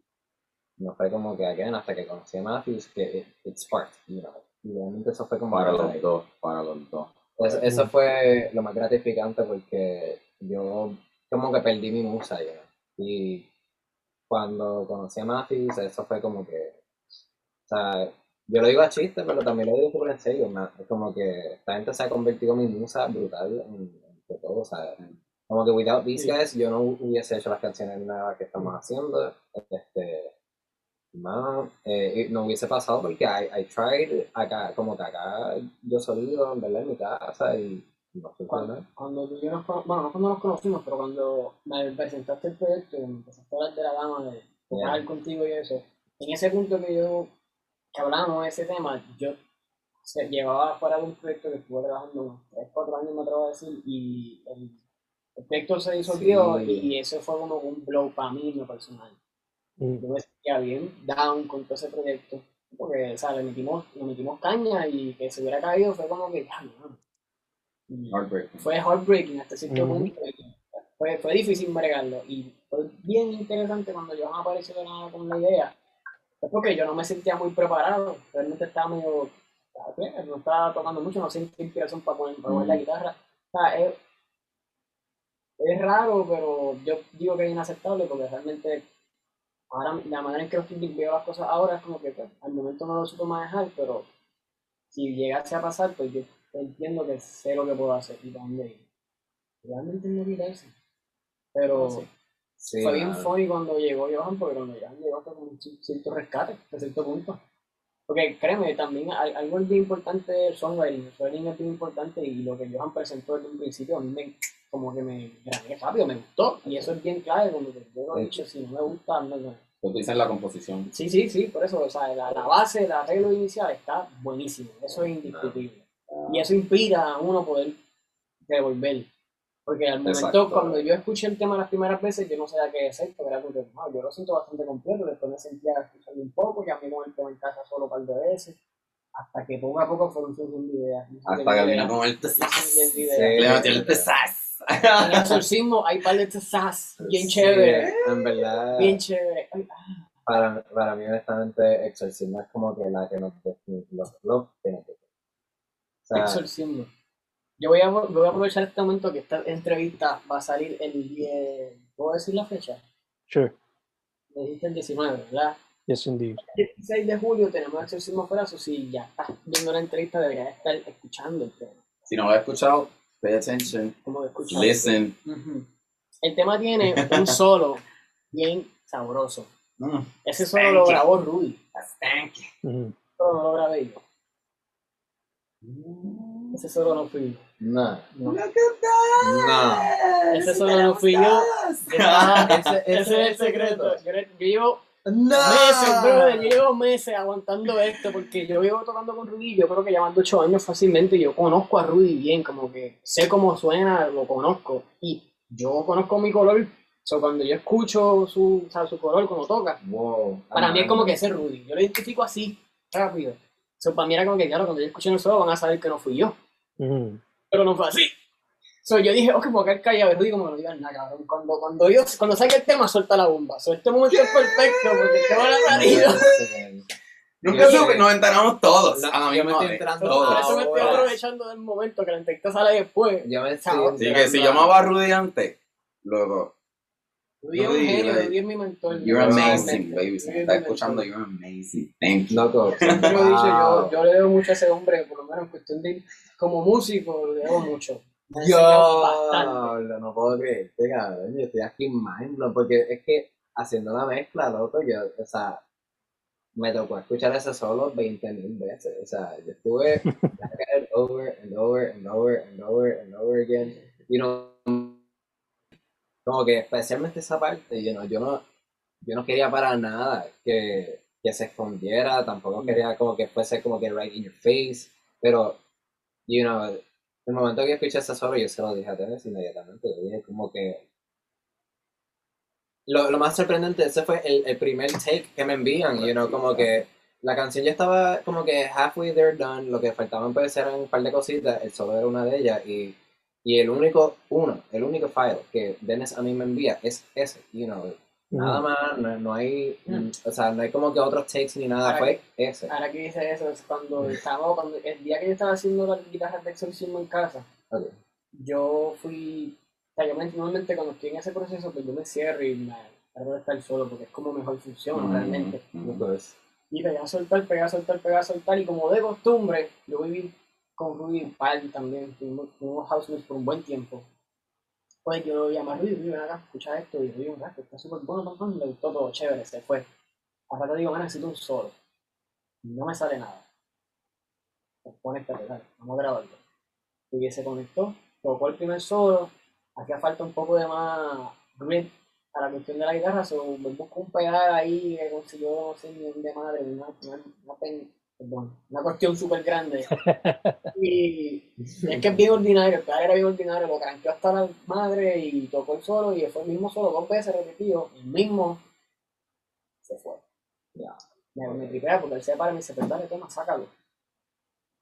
no fue como que again hasta que conocí a Matthews que it, it sparked, you know, y realmente eso fue como Para los dos, para los dos. eso, eso fue lo más gratificante porque yo como que perdí mi musa ya. Y cuando conocí a Matthews, eso fue como que, o sea, yo lo digo a chiste, pero también lo digo súper en serio. Es como que esta gente se ha convertido en mi musa brutal en, en todo, o sea, como que without these guys yo no hubiese hecho las canciones nuevas que estamos haciendo. Este, Mano, eh, y no hubiese pasado porque I, I tried acá, como que acá yo solido, en verdad, en mi casa y no fue para Cuando, tú y yo nos bueno, no cuando nos conocimos, pero cuando me presentaste el proyecto y me empezaste a hablar de la dama, de tocar Yeah. contigo y eso, en ese punto que yo, que hablamos de ese tema, yo se llevaba fuera de un proyecto que estuve trabajando unos 3, 4 años, me atrevo a decir, y el, el proyecto se disolvió Sí. y eso fue como un blow para mí en lo personal. Mm. Yo me sentía bien down con todo ese proyecto, porque, o sea, le metimos, le metimos caña y que se hubiera caído fue como que, ya, no. Heartbreaking. fue heartbreaking hasta cierto Ujú. punto. Fue, fue difícil bregarlo y fue bien interesante cuando Johan apareció de nada con la idea. Es porque yo no me sentía muy preparado, realmente estaba medio, ¿sabes? no estaba tocando mucho, no sentía inspiración para poner, para poner la Mm. guitarra. O sea, es, es raro, pero yo digo que es inaceptable porque realmente ahora la manera en que estoy- veo las cosas ahora es como que pues, al momento no lo supo manejar, pero si llegase a pasar, pues yo entiendo que sé lo que puedo hacer y dónde ir. Realmente no quitarse. Pero Sí. Sí, fue bien funny cuando llegó Johan, porque cuando Johan llegó un ci- cierto rescate, hasta cierto punto. Porque créeme, también al- algo bien importante del songwriting, el songwriting es bien importante y lo que Johan presentó desde un principio a mí me, como que me grabé rápido, me gustó y eso es bien clave, yo lo he dicho, si no me gusta, no. Tú dices la composición. Sí, sí, sí, por eso, o sea, la, la base, el arreglo inicial está buenísimo, eso es indiscutible. Y eso inspira a uno poder devolver. Porque al momento, Exacto. cuando yo escuché el tema las primeras veces, yo no sabía qué decir, porque era como que, "No, yo lo siento bastante completo, después me sentía escuchando un poco, ya me con el tema en casa solo un par de veces, hasta que poco a poco fueron surgiendo ideas. Hasta que vino con el Le metió el. En el exorcismo hay par de tesas, bien Sí, chévere, En verdad, bien chévere. Ah, para, para mí, honestamente, Exorcismo es como que la que nos define, los. O sea, exorcismo. Yo voy a, voy a aprovechar este momento que esta entrevista va a salir el 10, ¿puedo decir la fecha? Sure. Me dijiste el 19, ¿verdad? Yes, indeed. El 16 de julio tenemos Exorcismo Ferazo. Si ya estás viendo la entrevista, deberías estar escuchando el tema. Si no lo has escuchado, pay attention, Como listen. El tema tiene un solo bien sabroso. Mm. Ese solo lo grabó Rudy. Thank you. Mhm. Solo lo grabé yo. Ese solo no fui yo. No. No. No. Ese solo no fui yo. Ese- Ese, ese es el secreto. Yo, yo llevo No. meses, brother, yo llevo meses aguantando esto porque yo llevo tocando con Rudy, yo creo que llevando ocho años fácilmente, yo conozco a Rudy bien, como que sé cómo suena, lo conozco y yo conozco mi color, so cuando yo escucho su, o sea, su color cuando toca, Wow. para mí es como que ese es Rudy, yo lo identifico así, rápido. So, para mí era como que, claro, cuando yo escuché el solo van a saber que no fui yo, pero no fue así. So, yo dije, ok, porque el callado y Rudy como que no digas nada, cabrón. Cuando, cuando, yo, cuando saque el tema, suelta la bomba. So, este momento es perfecto porque el tema lo ha salido. Nunca supe, nos enteramos todos. No, a la yo me estoy enterando todos. Por eso me estoy aprovechando del momento que la entrevista sale después. Yo me estoy Así que si llamaba a Rudy antes, luego, Rudy es un genio, Rudy es mi mentor. you're amazing, baby. Si me es estás mi escuchando, you're amazing. Thank you. Loco. Siempre lo he dicho, yo, yo le debo mucho a ese hombre, por lo menos en cuestión de, como músico, le debo mucho. Yo no puedo creerte, cabrón. Yo estoy aquí mind blown, porque es que haciendo la mezcla, loco, yo, o sea, me tocó escuchar ese solo 20 mil veces. O sea, yo estuve over and over and over and over and over again. You know, como que especialmente esa parte, you know, yo no, yo no quería para nada que, que se escondiera, tampoco quería como que fuese como que right in your face, pero, you know, el momento que escuché ese solo, yo se lo dije a Tennis inmediatamente. Le dije como que. Lo, lo más sorprendente, ese fue el, el primer take que me envían. You know, como que la canción ya estaba como que halfway there done. Lo que faltaban pues eran un par de cositas. El solo era una de ellas. Y, y el único, uno, el único file que Dennis a mí me envía es ese. You know, nada más, no, no hay. Mm. O sea, no hay como que otros takes ni nada. Ahora Fue ese. Ahora que dice eso, es cuando estaba, cuando, el día que yo estaba haciendo las guitarras de exorcismo en casa, yo fui, o sea, yo me- normalmente cuando estoy en ese proceso, pues yo me cierro y me trato de estar solo, porque es como mejor funciona Mm, realmente. mm. Entonces, Y pegar a soltar, pegar a soltar, pegar a soltar, y como de costumbre, yo viví con Rudy en Pal también, tuvimos, tuvimos housemates por un buen tiempo. Pues yo llamé a Rudy, ven acá, escucha esto, y Rudy, un rato, está súper bueno, le gustó todo, chévere, se fue. A rato digo, man, necesito un solo. No me sale nada. Pues conéctate, dale, vamos a grabarlo. Y se conectó, tocó el primer solo, hacía falta un poco de más grit a la cuestión de la guitarra, so, me busco un pedal ahí que consiguió, no sé dónde madre, una, una, una, perdón, una cuestión súper grande. y es que es bien ordinario, el pedal era bien ordinario, lo cranqueó hasta la madre y tocó el solo y fue el mismo solo dos veces repetido, el mismo, se fue. ya, Me, me tripea porque él se para y me dice, pues dale, toma, sácalo.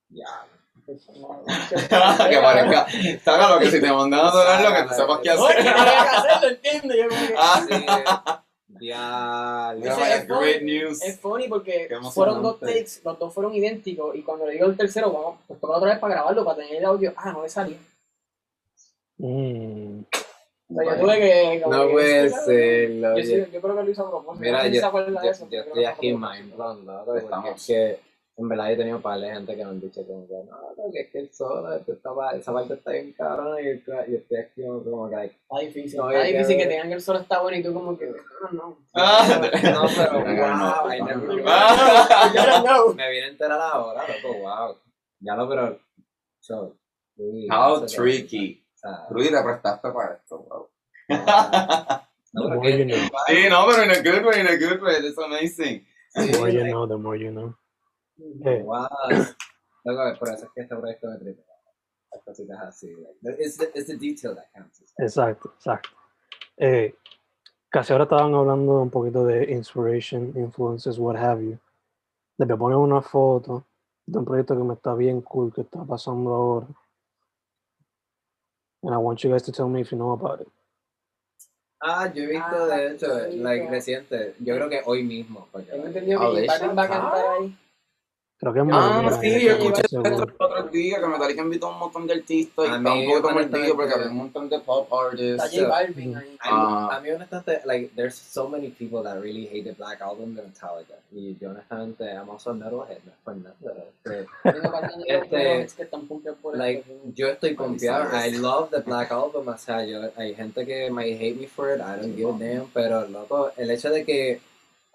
ya. Pues, que parezca. Sácalo que si te mandan a tocar lo que tú sepas qué hacer. no que hacerlo, ¿entiendes? Yo como que- Ah, Ya, funny. great news. Es funny porque fueron dos takes, los dos fueron idénticos y cuando le digo el tercero, vamos, pues toca otra vez para grabarlo, para tener el audio, ah, no le salió. Mm. O sea, yo tuve que... No que- puede yo, ser, lo- sí- yo creo que lo hizo a propósito. Mira, no yo, yo, yo estoy aquí mind blown, Estamos. es que en verdad yo he tenido par de gente que me han dicho como que no, no, que es que el solo, esa parte está bien cabrona y, y estoy aquí como, que like, Está difícil, No, está difícil que tengan que el solo está bueno y tú como que, no, no. Ah. no, pero wow, I never. Ah. I don't know. me viene a enterar ahora, loco, wow. Ya lo, pero, so, uy, How no sé qué- tricky. Rudy, te prestaste para esto, bro. no, The more que- you know. Sí, no, pero in a good way, in a good way. It's amazing. The more you know, the more you know. Eh, Wow. Loco, por eso es que este proyecto me tripea. Las cositas así. like, it's the detail that counts. Exacto, exacto. Eh, casi ahora estaban hablando un poquito de inspiration, influences, what have you. Les voy a poner una foto de un proyecto que me está bien cool, que está pasando ahora. And I want you guys to tell me if you know about it. Ah, yo he visto Ah, de hecho, visto. like reciente. Yo creo que hoy mismo. Porque, Tengo like, entendido que J Alicia Balvin va a cantar ahí. Creo que es Ah, Madonna, sí, yo escuché esto el otro día, que Metallica invitó a un montón de artistas y A estaba mí, un poco convertido honestamente, porque había un montón de pop Está artists. J Balvin ahí. Ah. A mí honestamente, like, there's so many people that really hate the Black Album de Metallica. Y yo honestamente, I'm also a metalhead, no es por nada, pero, este, los Este, like, yo estoy pompeado, I love the Black Album, o sea, yo, hay gente que might hate me for it, I don't give a damn, pero loco, el hecho de que,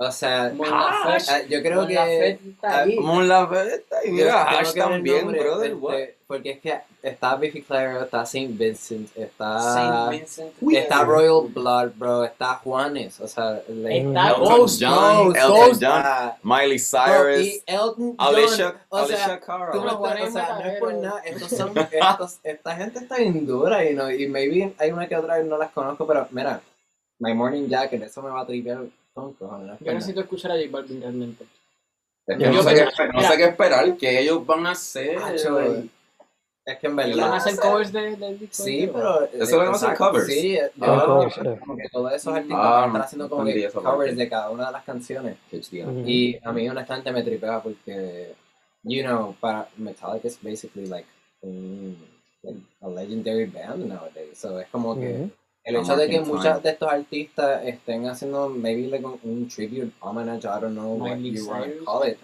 o sea, Laferte- ah, yo creo que... Laferte está ahí. Mira, tengo Ash que ver el también, brother. este, porque es que está Biffy Clyro, está Saint Vincent, está... Saint Vincent. Está Royal Blood, bro, está Juanes, o sea, like, Está Elton Ghost, John, Ghost, Elton Ghost. John, ah, Miley Cyrus, y Elton John, Alicia, o sea, Alicia Cara. o sea, no es por nada, estos son, estos, esta gente está bien dura y, no, y maybe hay una que otra que no las conozco, pero mira, My Morning Jacket, eso me va a tripear no Yo necesito escuchar a J Balvin realmente. Es que Yo no, sé qué, no mira. sé qué esperar, que ellos van a hacer. Macho, Es que en ¿Van a verdad... hacer covers de, del disco? Sí, pero... Eso es lo que van a hacer, covers. Sí, yo Ah, creo que eh. como que todos esos artistas Ah, van a estar no haciendo como que covers de cada una de las canciones. Y a mí honestamente me tripea porque, you know, para Metallica es basically like, a legendary band nowadays. So es como que. El hecho de que muchos de estos artistas estén haciendo maybe like un, tribute, homage, I don't know what you want to call it.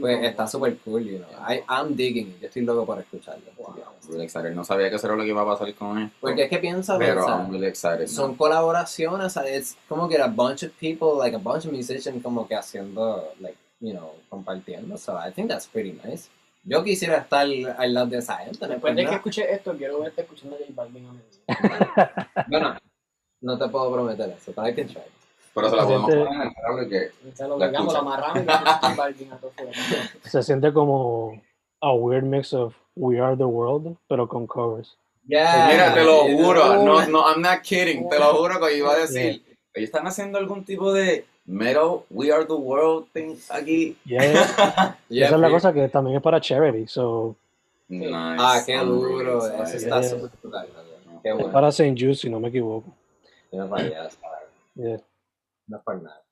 Pues está super cool, you know. I, I'm digging it. Yo estoy loco por escucharlo. honest. Really excited. No sabía que eso era lo que iba a pasar con esto. Porque es que piensa, pero o sea, I'm really excited. son colaboraciones, o sea, es como que a bunch of people, like a bunch of musicians como que haciendo, like, you know, compartiendo, so I think that's pretty nice. Yo quisiera estar al lado de esa gente, Después de que escuché esto, quiero verte escuchando a J Balvin. Bueno, no te puedo prometer eso, pero I can try. Pero se la podemos poner en el canal que Se lo La digamos, lo amarramos y. Se siente como a weird mix of We Are the World, pero con covers. Yeah, Mira, te lo juro, no, no, I'm not kidding, te lo juro que iba a decir. Ellos están haciendo algún tipo de metal, we are the world thing aquí. Yeah, yeah. Yeah, Esa es la cosa que también es para charity, so Nice. Ah, qué duro, eso está Yeah. súper brutal, ¿no? Qué es bueno. para St. Jude, si no me equivoco. Para allá, Yeah. no por nada.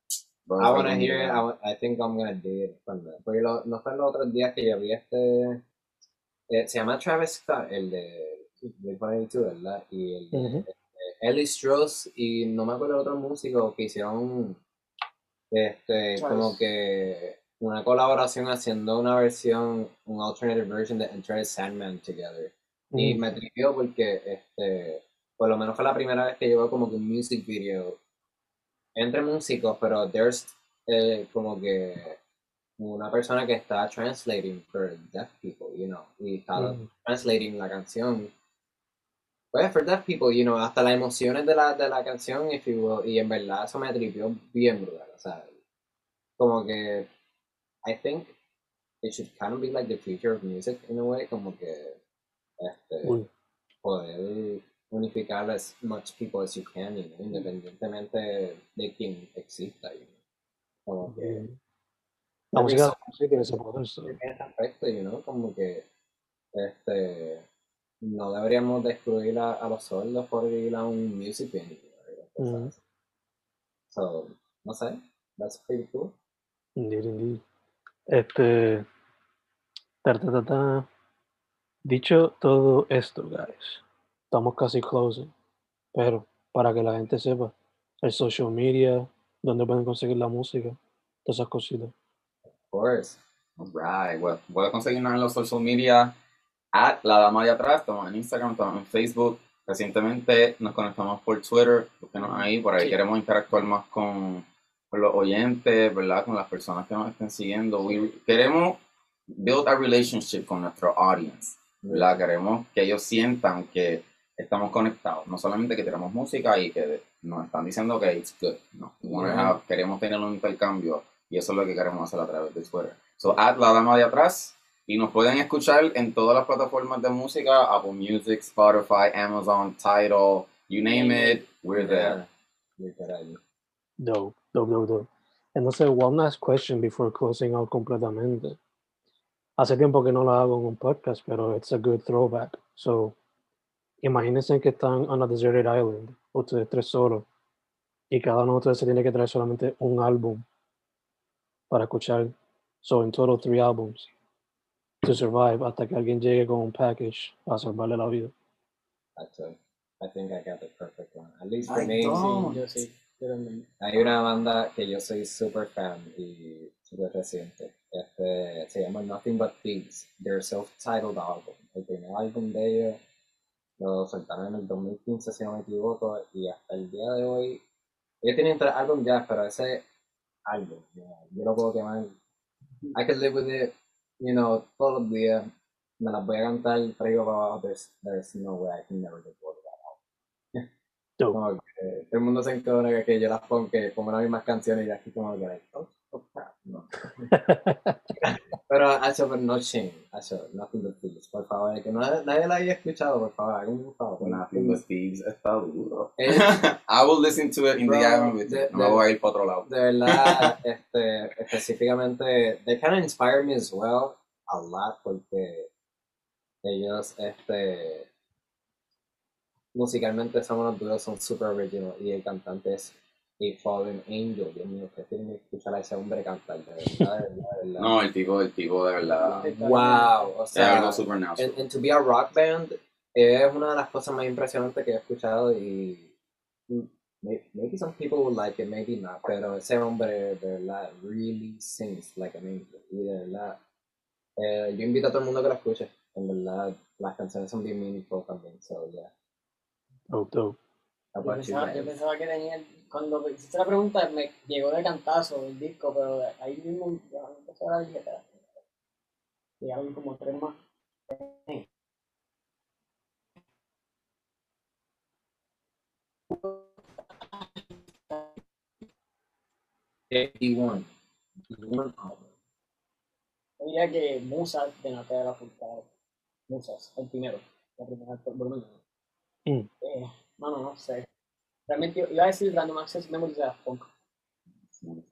Bro, I wanna hear it. I, I think I'm gonna do it. from there. Porque lo- no fue los otros días que yo vi este. eh, se llama Travis Scott, el de Blink-182, ¿verdad? Y el de este, Ellie Strauss y no me acuerdo de otro músico que hicieron este como que una colaboración haciendo una versión, un alternative version de Enter Sandman together. Y me tripió porque, este, por lo menos fue la primera vez que veo como que un music video entre músicos, pero there's eh, como que una persona que está translating for deaf people, you know, y está Mm. translating la canción. Pues for deaf people, you know, hasta las emociones de la, de la canción, if you will, y en verdad eso me tripió bien brutal, o sea, como que I think it should kind of be like the future of music in a way, como que este, Uy. poder unificar as much people as you can, you know, independientemente de quién exista. you know. Como que. La música sí tiene ese poder. so. en ese aspecto, you know, como que este no deberíamos de excluir a, a los sordos por ir a un music venue. así. So, no sé, that's pretty cool. Indeed, indeed. Este. ta, ta, ta, ta. Dicho todo esto, guys, estamos casi closing. Pero para que la gente sepa, el social media, dónde pueden conseguir la música, todas esas cositas. Of course. Alright, well, puedes conseguirnos en los social media at la dama de atrás, estamos en Instagram, estamos en Facebook. Recientemente nos conectamos por Twitter, búsquenos ahí, por ahí Sí. queremos interactuar más con, con los oyentes, ¿verdad? Con las personas que nos estén siguiendo. We- queremos build a relationship con nuestro audience, ¿verdad? Queremos que ellos sientan que estamos conectados, no solamente que tenemos música y que nos están diciendo que it's good, no. Have- queremos tener un intercambio y eso es lo que queremos hacer a través de Twitter. So, at la dama de atrás y nos pueden escuchar en todas las plataformas de música, Apple Music, Spotify, Amazon, Tidal, you name it, we're there. Literal. Dope, dope, dope, dope. Entonces, one last question before closing out completamente. Hace tiempo que no la hago en un podcast, pero it's a good throwback. So, imagínense que están on a deserted island, ustedes tres solos, y cada uno de ustedes se tiene que traer solamente un álbum para escuchar. So, in total, three albums. to survive hasta que alguien llegue con un package para salvarle la vida. Actually, I think I got the perfect one. At least for I me. don't. Yo sí, yo también. Hay una banda que yo soy super fan y super reciente. Este, se llama Nothing But Thieves. Their self-titled album. El primer álbum de ellos lo soltaron en el 2015, si no me equivoco, y hasta el día de hoy. Ellos tienen tres álbumes ya, pero ese álbum, yo, lo puedo quemar. I can live with it, you know, todos los días. Me las voy a cantar arriba para abajo. There's, there's no way I can never get bored of that album. Como que todo el mundo se encona que, que yo las pongo, que pongo las mismas canciones y aquí como que, oh, no. Pero, Hacho, pero no shame, Hacho, nothing but thieves, por favor, que no, nadie la haya escuchado, por favor, hagan un favor. Nothing but Thieves está duro. Es- I will listen to it in the Bro, album with de- you. No de- voy a ir para otro lado. de verdad, este, específicamente, they kind of inspire me as well, a lot, porque ellos, este, musicalmente son unos duros, son super original, y el cantante es A Fallen Angel, Dios mío, que tienen que escuchar a ese hombre cantar, de verdad, de verdad, de verdad. No, el tipo, el tipo de verdad. Wow, o Es sea, algo supernatural. and, and to be a rock band es una de las cosas más impresionantes que he escuchado y may- maybe some people will like it, maybe not, pero ese hombre de verdad really sings like an angel y de verdad eh, yo invito a todo el mundo que lo escuche, en verdad las canciones son bien meaningful también, so yeah. Dope, dope. Yo pensaba, yo pensaba que tenía, cuando hiciste la pregunta me llegó de cantazo el disco, pero ahí mismo ya empezó a la dije, espérate. Llegaron como tres más. E1. E1 album. Yo diría que Musas de Natalia Furtado. Musas, el primero. La primera volumen. Mm. Eh, mano, no sé. Realmente iba a decir Random Access Memories de Punk.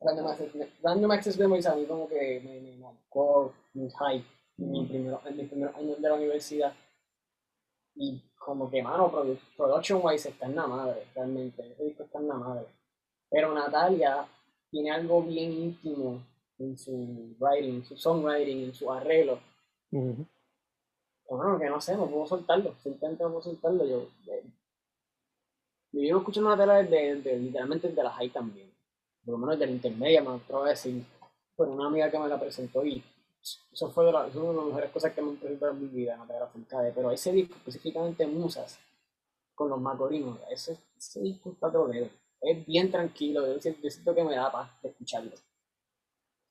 Random Access, Random Access Memories a mí como que me, me marcó mi hype en mis primeros años de la universidad. Y como que, mano, produ- production wise está en la madre, realmente. Ese disco está en la madre. Pero Natalia tiene algo bien íntimo en su writing, en su songwriting, en su arreglo. Ujú. Bueno, que no sé, no puedo soltarlo. Simplemente no puedo soltarlo. Yo, eh, yo llevo escuchando Natalia desde, desde- literalmente desde la high también. Por lo menos desde la intermedia, me atrevo a decir. Por una amiga que me la presentó y eso fue de, la- eso fue una de las mejores cosas que me han presentado en mi vida, Natalia Furcade. Pero ese disco, específicamente Musas, con los Macorinos, ese, ese disco está trolero. Es bien tranquilo, yo siento, yo siento que me da paz de escucharlo.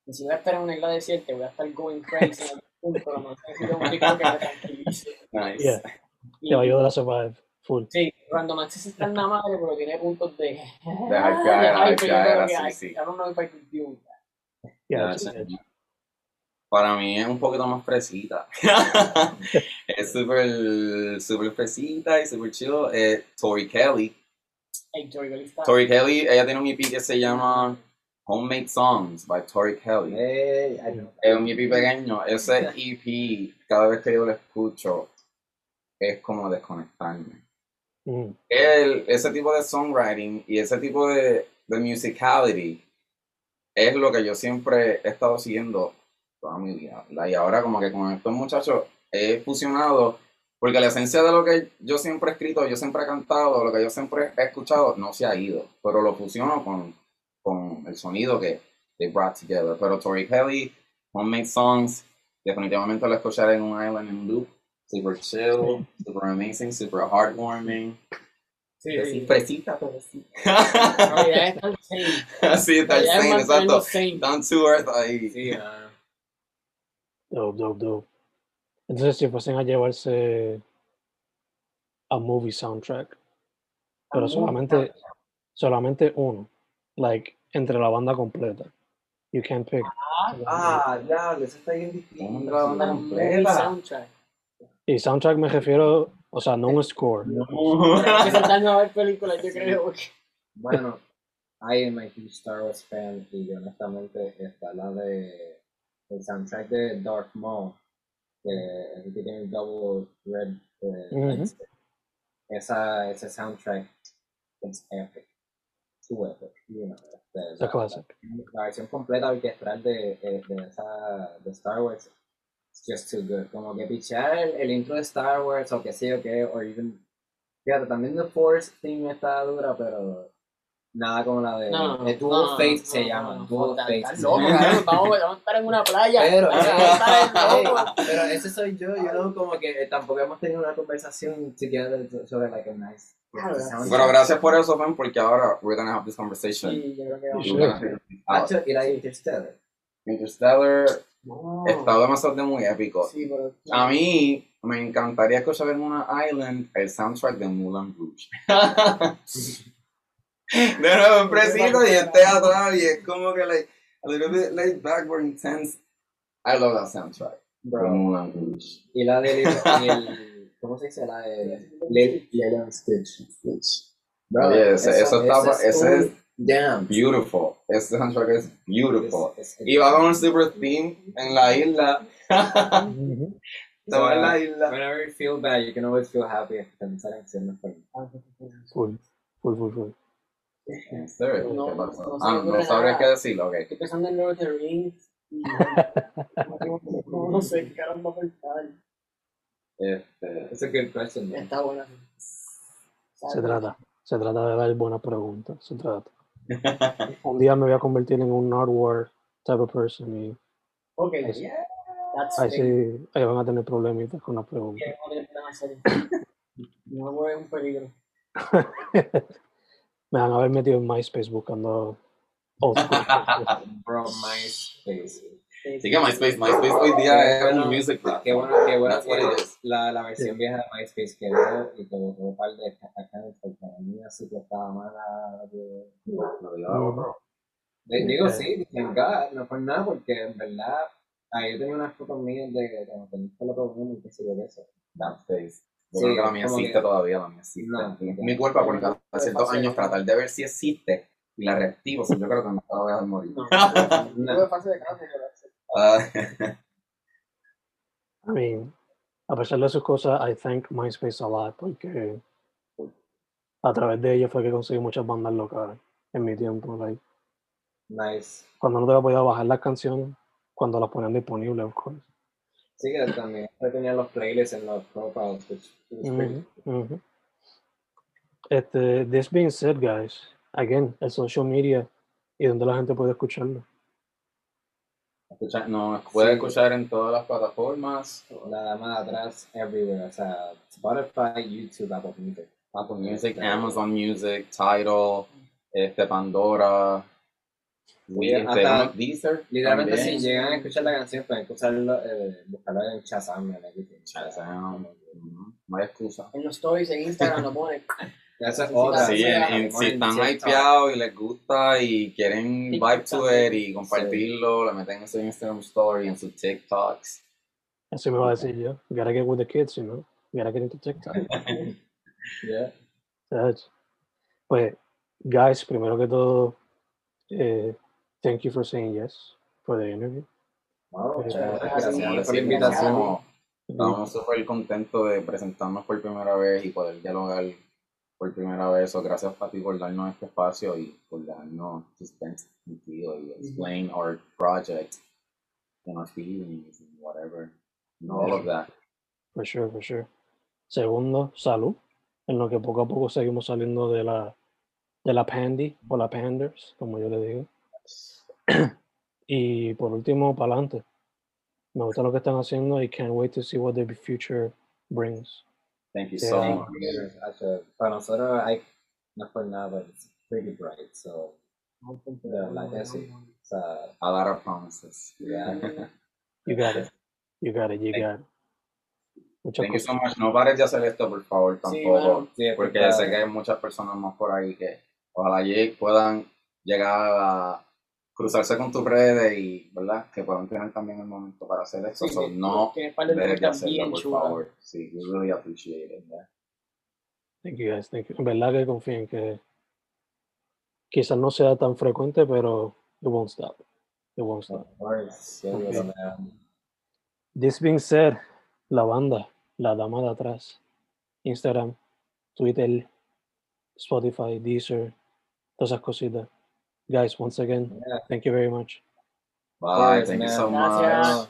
Y si voy a estar en una isla desierta, voy a estar going crazy en algún punto, no necesito un disco que me tranquilice. Nice. Yeah. Y- Te va a ayudar a survive. Full. Sí, Random Access está en la madre, pero tiene puntos de. De hypear, de hype, yo hypear, creo que así, hay- sí. I don't know if I could do that. Yeah, Ya, sí, sí. Para mí es un poquito más fresita. es súper súper fresita y súper chido. Eh, Tori Kelly. Hey, Tori Kelly está. Tori Kelly, ella tiene un EP que se llama Homemade Songs by Tori Kelly. Hey, know. Es un EP pequeño. Ese EP, cada vez que yo lo escucho, es como desconectarme. Mm. el, ese tipo de songwriting y ese tipo de, de musicality es lo que yo siempre he estado siguiendo toda mi vida. ¿verdad? Y ahora como que con estos muchachos he fusionado, porque la esencia de lo que yo siempre he escrito, yo siempre he cantado, lo que yo siempre he escuchado, no se ha ido, pero lo fusiono con, con el sonido que they brought together. Pero Tori Kelly, Homemade Songs, definitivamente lo escucharé en un island en loop. Super chill, super amazing, super heartwarming. Sí, Así, sí. fresita, fresita. En realidad está el same. Así está es same, mantenerlo exacto. same. Down to earth ahí. Sí, ah, Dope, dope, dope. Entonces, si fuesen a llevarse a movie soundtrack, pero solamente, solamente uno, like, entre la banda completa. You can't pick. Ah, ya, eso está bien difícil. Otra banda Una movie completa. soundtrack. Y soundtrack me refiero, o sea, no un score. Hay que sentarnos a ver películas, yo creo. Bueno, I am a huge Star Wars fan y yo honestamente está la de el soundtrack de Darth Maul, que es el que tiene el double red eh. Esa, ese soundtrack es epic. Too epic, you know. este, It's a la- classic. La, la versión completa orquestral de, eh, de esa de Star Wars just too good. Como que pichar el, el intro de Star Wars o que sé o qué, o even. Fíjate, también The Force theme está dura, pero nada como la de. No, de Dual no, Fate no, se no, llama. no, Dual estás loco, vamos, vamos a estar en una playa. Pero, pero ese soy yo, yo no como que tampoco hemos tenido una conversación together sobre like a nice. Claro, soundtrack. Pero gracias por eso, Fen, porque ahora we're gonna have this conversation. Sí, yo creo que vamos. Sí. Y la Interstellar. Interstellar No. está demasiado muy épico. Sí, pero. A mí me encantaría escuchar en una island el soundtrack de Moulin Rouge. de nuevo, en preciso y el teatral y es como que like, a little bit laid back or intense. I love that soundtrack. de Bro. Moulin Rouge. Y la de el, ¿cómo se dice? La de and Stitch. Bro, Oye, ese- eso está- ese es un Damn. Beautiful. Este soundtrack es beautiful. Es- es- Y va con un super theme en la isla. Estaba en la isla. Whenever you feel bad, you can always feel happy if esa canción no fue. Full, full, full, full. En serio, No, no se Ah, no ocurre sabría qué decirlo, ok. Estoy pensando en Lord of the Rings. No, no sé qué caramba va a faltar. Este, It's a good question. Está buena. Se trata, se trata de dar buenas preguntas, se trata. Un día me voy a convertir en un hardware type of person y Ok, Ahí sí. yeah. That's ahí sí, ahí van a tener problemitas con las preguntas. No un peligro. me van a haber metido en MySpace buscando old school. Bro, MySpace. Sí que MySpace, MySpace hoy día es un music Qué platform. bueno, qué bueno That's what que la, la versión vieja de MySpace quedó y como un par de accounts porque a mí así que estaba mala. de- de- Digo, sí, thank God, no fue nada porque en verdad ahí yo tenía unas fotos mías de que cuando tenía el pelo todo y qué sé yo de eso. Face. Yo Sí, creo que la mía existe que- todavía, la mía existe. No, Mi culpa por cada ciertos fácil. años tratar de ver si existe y la reactivo, so yo creo que me acabo de morir. No, No. no fácil de Ah, I mean, a pesar de sus cosas, I thank MySpace a lot porque a través de ella fue que conseguí muchas bandas locales en mi tiempo. Like, Nice. cuando no te podía bajar las canciones, cuando las ponían disponibles, of course. Sí, que también yo tenía los playlists en los profiles, which ujú. Este, this being said, guys, again, el social media y donde la gente puede escucharlo. Escucha- Nos puede Sí. escuchar en todas las plataformas. La dama de atrás, everywhere. O sea, Spotify, YouTube, Apple Music. Apple Music, Amazon Music, Tidal, este, Pandora, Sí, este, hasta- Deezer. Literalmente, también. si llegan a escuchar la canción, pueden escucharlo, eh, buscarlo en Shazam. en. Shazam. No hay excusa. en los stories en Instagram lo pone. Esa es Sí, otra. Sí, sí, en- si están hypeados y les gusta y quieren vibe to it y compartirlo, le meten en su Instagram story, en sus TikToks. Así me va a decir yo. Gotta get with the kids, you know. Gotta get into TikTok. Yeah. That's- Pues, guys, primero que todo, eh, thank you for saying yes for the interview. Wow, Eh, muchas gracias. gracias por la invitación. estamos- Estamos súper contentos de presentarnos por primera vez y poder dialogar por primera vez. So, gracias a ti por darnos este espacio y por darnos to spend contigo y explain our project and our feelings and whatever. And all of that. For sure, for sure. Segundo, salud. En lo que poco a poco seguimos saliendo de la, de la pandy o la panders, como yo le digo. y por último, para adelante. Me gusta lo que están haciendo y can't wait to see what the future brings. Thank you Yeah. so Thank much. you. Para nosotros, hay, no por nada, pero it's pretty bright. So, de verdad que sí. O sea, A lot of promises. yeah. You got it. You got it, you got it. Muchas Thank you so much. No pares de hacer esto, por favor, tampoco. Sí, porque sé que hay muchas personas más por ahí que ojalá puedan llegar a cruzarse con tus redes y, ¿verdad? Que puedan tener también el momento para hacer eso. Sí, So, no dejes de hacerlo, por favor. Sí, we really appreciate it. yeah. Thank you guys, thank you. En verdad que confío en que quizás no sea tan frecuente, pero it won't stop. It won't stop. Of course, yeah, Okay. This being said, la banda, la dama de atrás, Instagram, Twitter, Spotify, Deezer, todas esas cositas. Guys, once again, Yeah. thank you very much. Bye. course, Thank you man. so Gracias. much.